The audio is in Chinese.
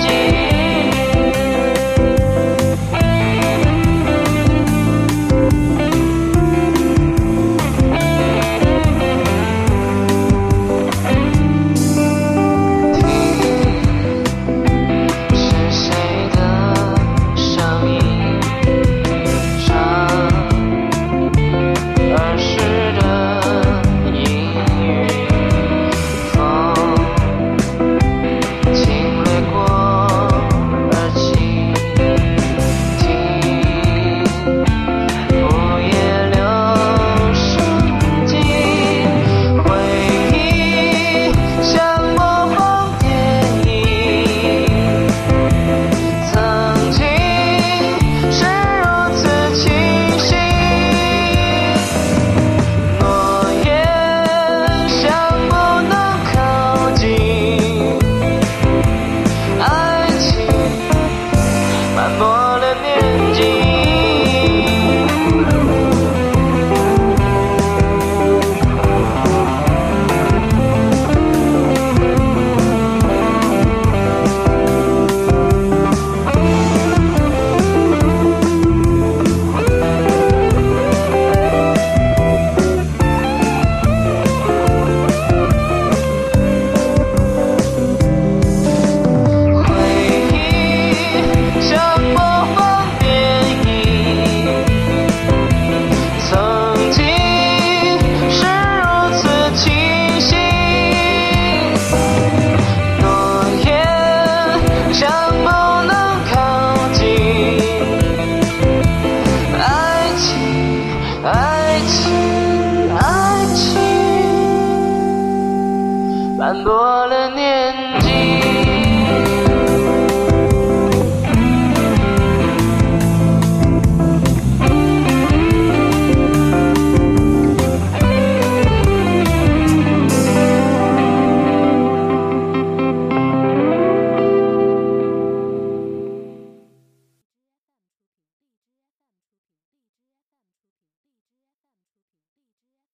changes. 爱情爱情。斑驳了年